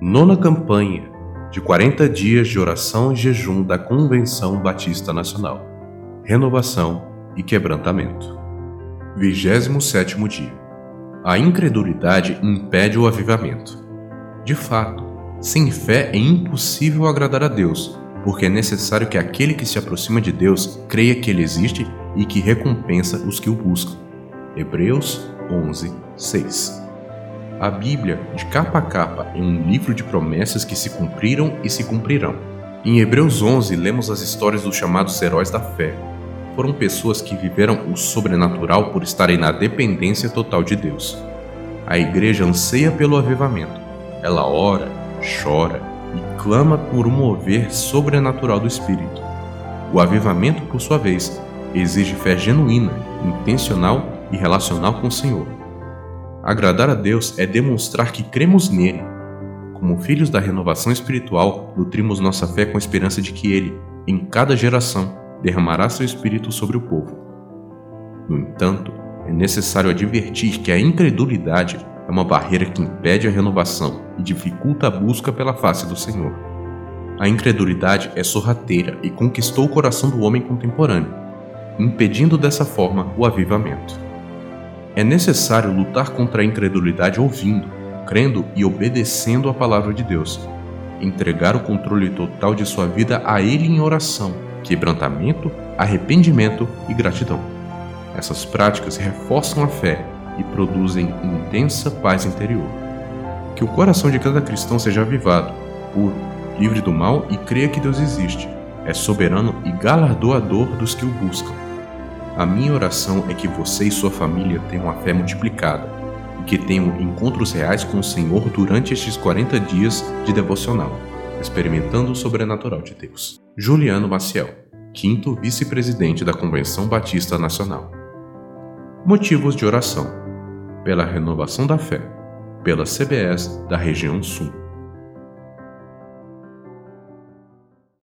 Nona campanha de 40 dias de oração e jejum da Convenção Batista Nacional. Renovação e quebrantamento. 27 dia. A incredulidade impede o avivamento. De fato, sem fé é impossível agradar a Deus, porque é necessário que aquele que se aproxima de Deus creia que ele existe e que recompensa os que o buscam. Hebreus 11, 6 a Bíblia, de capa a capa, é um livro de promessas que se cumpriram e se cumprirão. Em Hebreus 11, lemos as histórias dos chamados heróis da fé. Foram pessoas que viveram o sobrenatural por estarem na dependência total de Deus. A igreja anseia pelo avivamento. Ela ora, chora e clama por um mover sobrenatural do Espírito. O avivamento, por sua vez, exige fé genuína, intencional e relacional com o Senhor. Agradar a Deus é demonstrar que cremos nele. Como filhos da renovação espiritual, nutrimos nossa fé com a esperança de que ele, em cada geração, derramará seu espírito sobre o povo. No entanto, é necessário advertir que a incredulidade é uma barreira que impede a renovação e dificulta a busca pela face do Senhor. A incredulidade é sorrateira e conquistou o coração do homem contemporâneo, impedindo dessa forma o avivamento. É necessário lutar contra a incredulidade ouvindo, crendo e obedecendo a palavra de Deus. Entregar o controle total de sua vida a Ele em oração, quebrantamento, arrependimento e gratidão. Essas práticas reforçam a fé e produzem intensa paz interior. Que o coração de cada cristão seja avivado, puro, livre do mal e creia que Deus existe, é soberano e galardoador dos que o buscam. A minha oração é que você e sua família tenham a fé multiplicada e que tenham encontros reais com o Senhor durante estes 40 dias de devocional, experimentando o sobrenatural de Deus. Juliano Maciel, quinto vice-presidente da Convenção Batista Nacional. Motivos de oração: pela renovação da fé, pela CBS da região Sul.